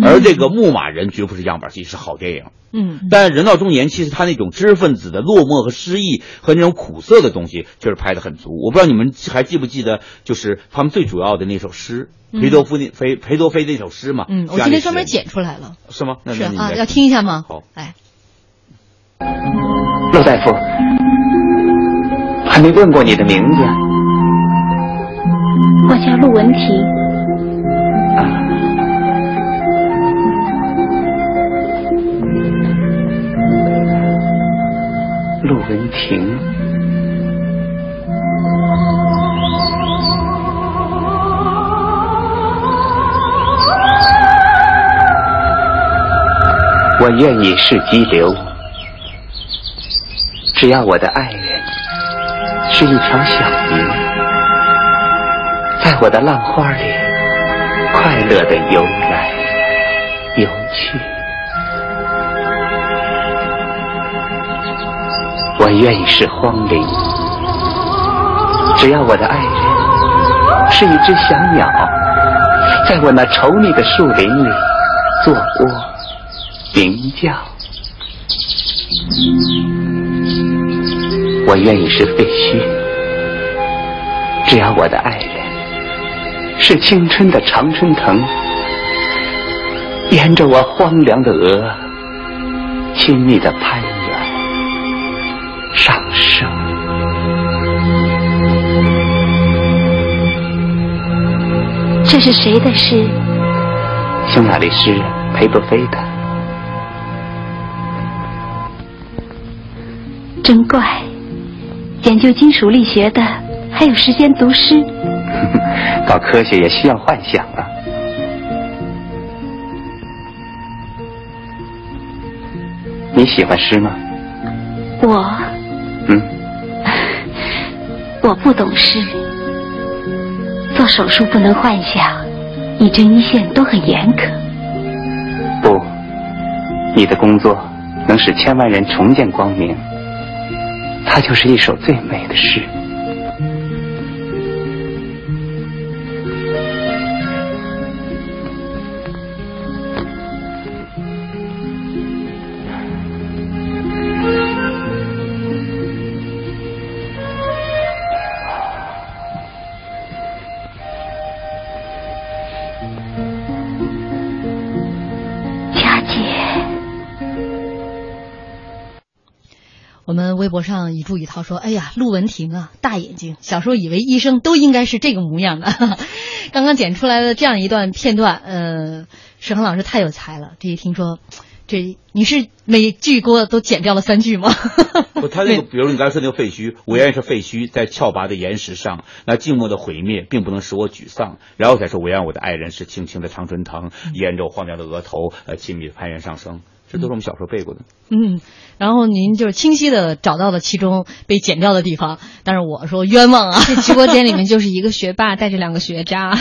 而这个牧马人绝不是样板戏，是好电影。嗯，但人到中年，其实他那种知识分子的落寞和失意和那种苦涩的东西，确实拍的很足。我不知道你们还记不记得，就是他们最主要的那首诗，裴多夫那裴裴多菲那首诗嘛？嗯，我今天专门剪出来了。是吗？那是啊，要听一下吗？好，哎，陆大夫，还没问过你的名字。我叫陆文婷。啊。我愿意是激流，只要我的爱人是一条小鱼，在我的浪花里快乐的游来游去。我愿意是荒林，只要我的爱人是一只小鸟，在我那稠密的树林里做窝鸣叫。我愿意是废墟，只要我的爱人是青春的常春藤，沿着我荒凉的额亲密的攀援。上升。这是谁的诗？匈牙利诗人裴多菲的。真怪，研究金属力学的还有时间读诗。搞科学也需要幻想啊。你喜欢诗吗？我。嗯，我不懂诗。做手术不能幻想，一针一线都很严苛。不，你的工作能使千万人重见光明，它就是一首最美的诗。一祝一涛说：“哎呀，陆文婷啊，大眼睛，小时候以为医生都应该是这个模样的。刚刚剪出来的这样一段片段，呃，沈恒老师太有才了。这一听说，这你是每句给我都剪掉了三句吗？不，他那个，比如你刚才说那个废墟，我愿意是废墟，在峭拔的岩石上，那静默的毁灭并不能使我沮丧。然后才说，我愿我的爱人是轻轻的常春藤，沿着我荒凉的额头，呃，亲密的攀援上升。这都是我们小时候背过的。嗯，然后您就是清晰的找到了其中被剪掉的地方，但是我说冤枉啊！这直播间里面 就是一个学霸带着两个学渣，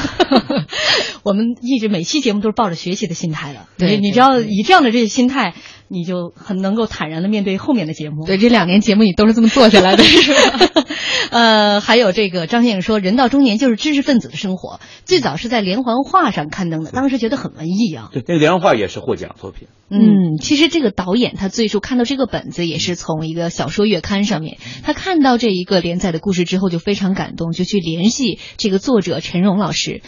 我们一直每期节目都是抱着学习的心态的。对，你知道以这样的这个心态，你就很能够坦然的面对后面的节目。对，这两年节目你都是这么做下来的，是吧？呃，还有这个张先生说，人到中年就是知识分子的生活，最早是在连环画上刊登的，当时觉得很文艺啊。对，那个连环画也是获奖作品。嗯，其实这个导演他最初看到这个本子也是从一个小说月刊上面，他看到这一个连载的故事之后就非常感动，就去联系这个作者陈荣老师，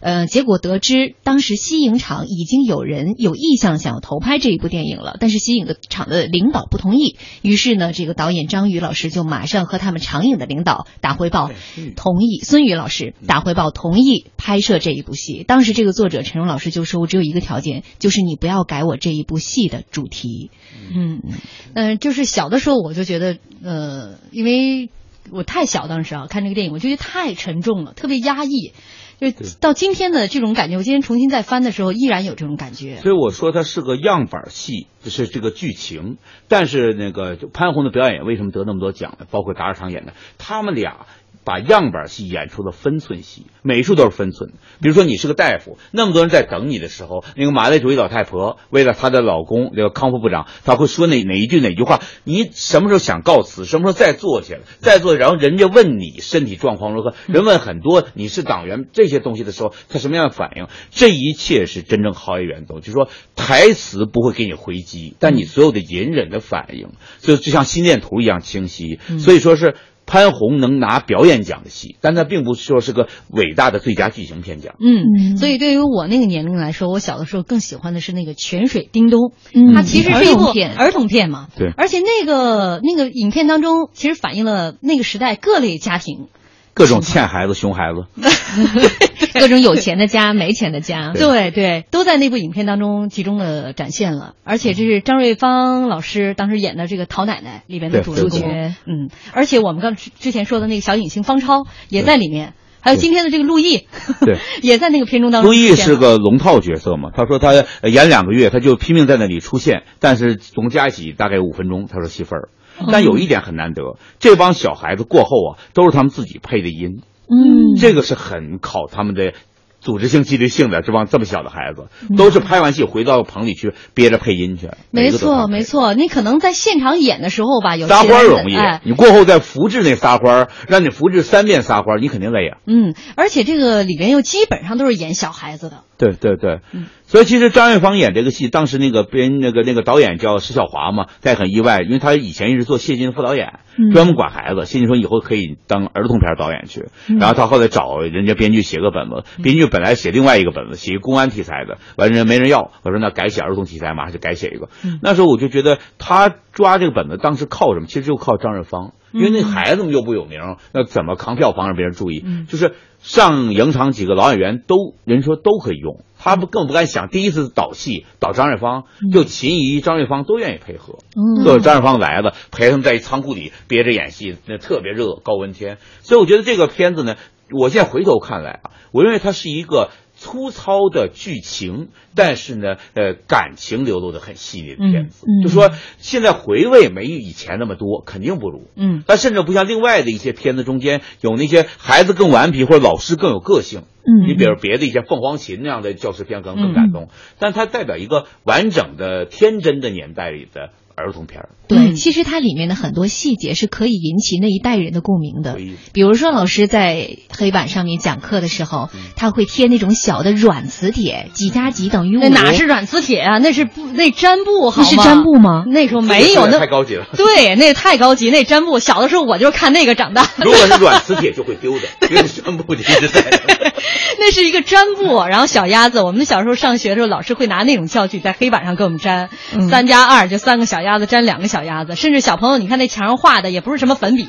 呃，结果得知当时西影厂已经有人有意向想要投拍这一部电影了，但是西影的厂的领导不同意，于是呢，这个导演张宇老师就马上和他们长影的领导打汇报，同意孙宇老师打汇报同意拍摄这一部戏。当时这个作者陈荣老师就说：“我只有一个条件，就是你不要改我这一部。”戏的主题，嗯嗯，就是小的时候我就觉得，呃，因为我太小，当时啊看这个电影，我就觉得太沉重了，特别压抑。就到今天的这种感觉，我今天重新再翻的时候，依然有这种感觉。所以我说它是个样板戏，就是这个剧情。但是那个潘虹的表演为什么得那么多奖呢？包括达尔昌演的，他们俩。把样板戏演出的分寸戏，每一处都是分寸。比如说，你是个大夫，那么多人在等你的时候，那个马列主义老太婆为了她的老公这个康复部长，她会说哪哪一句哪句话？你什么时候想告辞？什么时候再坐下来？再坐，然后人家问你身体状况如何？人问很多你是党员这些东西的时候，他什么样的反应？这一切是真正好演员都，就是说台词不会给你回击，但你所有的隐忍的反应，就就像心电图一样清晰。所以说是。潘虹能拿表演奖的戏，但它并不是说是个伟大的最佳剧情片奖。嗯，所以对于我那个年龄来说，我小的时候更喜欢的是那个《泉水叮咚》，它其实是一部儿童片嘛。对，而且那个那个影片当中，其实反映了那个时代各类家庭。各种欠孩子、熊孩子，各种有钱的家、没钱的家，对。对，都在那部影片当中集中的展现了。而且这是张瑞芳老师当时演的这个陶奶奶里边的主角，嗯，而且我们刚之前说的那个小影星方超也在里面，还有今天的这个陆毅，对，也在那个片中当中。陆毅是个龙套角色嘛？他说他演两个月，他就拼命在那里出现，但是总加一起大概五分钟，他说戏份儿。但有一点很难得，这帮小孩子过后啊，都是他们自己配的音，嗯，这个是很考他们的组织性、纪律性的。这帮这么小的孩子，都是拍完戏回到棚里去憋着配音去。没错，没错。你可能在现场演的时候吧，有撒欢容易，你过后再复制那撒欢，让你复制三遍撒欢，你肯定累啊。嗯，而且这个里边又基本上都是演小孩子的。对对对，所以其实张瑞芳演这个戏，当时那个编那个那个导演叫石小华嘛，他也很意外，因为他以前一直做谢晋的副导演，专门管孩子。谢晋说以后可以当儿童片导演去，然后他后来找人家编剧写个本子，编剧本来写另外一个本子，写一个公安题材的，完人没人要，我说那改写儿童题材，马上就改写一个。那时候我就觉得他抓这个本子，当时靠什么？其实就靠张瑞芳，因为那孩子们又不有名，那怎么扛票房让别人注意？就是。上影厂几个老演员都人说都可以用，他不更不敢想第一次导戏导张瑞芳，就秦怡、张瑞芳都愿意配合，都是张瑞芳来了，陪他们在一仓库里憋着演戏，那特别热，高温天。所以我觉得这个片子呢，我现在回头看来啊，我认为它是一个。粗糙的剧情，但是呢，呃，感情流露的很细腻的片子。就说现在回味没以前那么多，肯定不如。嗯，但甚至不像另外的一些片子中间有那些孩子更顽皮或者老师更有个性。嗯，你比如别的一些凤凰琴那样的教师片可能更感动，但它代表一个完整的天真的年代里的。儿童片儿，对，其实它里面的很多细节是可以引起那一代人的共鸣的。比如说，老师在黑板上面讲课的时候，他会贴那种小的软磁铁，几加几等于五。那哪是软磁铁啊？那是布，那粘布，好吗？是粘布吗？那时候没有，那太高级了。对，那太高级，那粘布。小的时候我就是看那个长大。如果是软磁铁就会丢的，因为毡布一直在。那是一个粘布，然后小鸭子。我们小时候上学的时候，老师会拿那种教具在黑板上给我们粘，三加二就三个小鸭。鸭子粘两个小鸭子，甚至小朋友，你看那墙上画的也不是什么粉笔，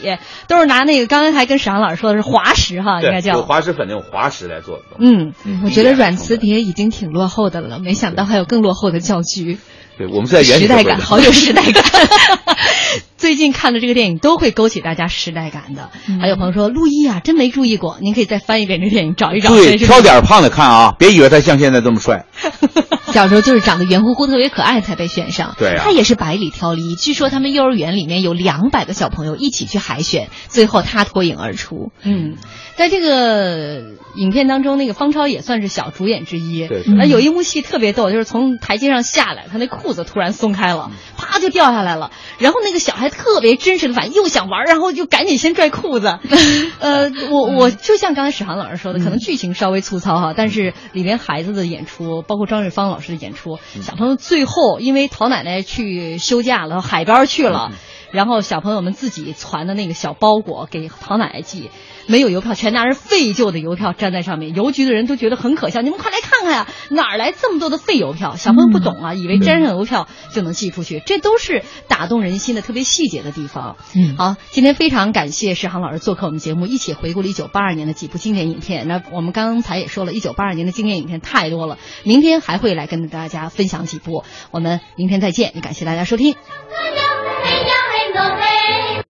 都是拿那个刚才还跟史航老师说的是滑石哈，应该对，叫有滑石粉那种滑石来做的。嗯，我觉得软磁碟已经挺落后的了，没想到还有更落后的教具。对，我们是在原始时代感，好有时代感。最近看的这个电影都会勾起大家时代感的。还有朋友说，陆毅啊，真没注意过，您可以再翻一遍这电影，找一找。对，挑点儿胖的看啊，别以为他像现在这么帅。小时候就是长得圆乎乎、特别可爱才被选上。对啊他也是百里挑一。据说他们幼儿园里面有两百个小朋友一起去海选，最后他脱颖而出。嗯，在这个影片当中，那个方超也算是小主演之一。对啊，有一幕戏特别逗，就是从台阶上下来，他那裤子突然松开了，啪就掉下来了。然后那个小孩特别真实的反应，又想玩，然后就赶紧先拽裤子。呃，我我就像刚才史航老师说的，可能剧情稍微粗糙哈，但是里面孩子的演出，包括张瑞芳老师的演出，小朋友最后因为陶奶奶去休假了，海边去了。然后小朋友们自己传的那个小包裹给陶奶奶寄，没有邮票，全拿着废旧的邮票粘在上面。邮局的人都觉得很可笑，你们快来看看呀，哪儿来这么多的废邮票？小朋友不懂啊，以为粘上邮票就能寄出去，这都是打动人心的特别细节的地方。嗯，好，今天非常感谢石航老师做客我们节目，一起回顾了一九八二年的几部经典影片。那我们刚才也说了，一九八二年的经典影片太多了，明天还会来跟大家分享几部。我们明天再见，也感谢大家收听。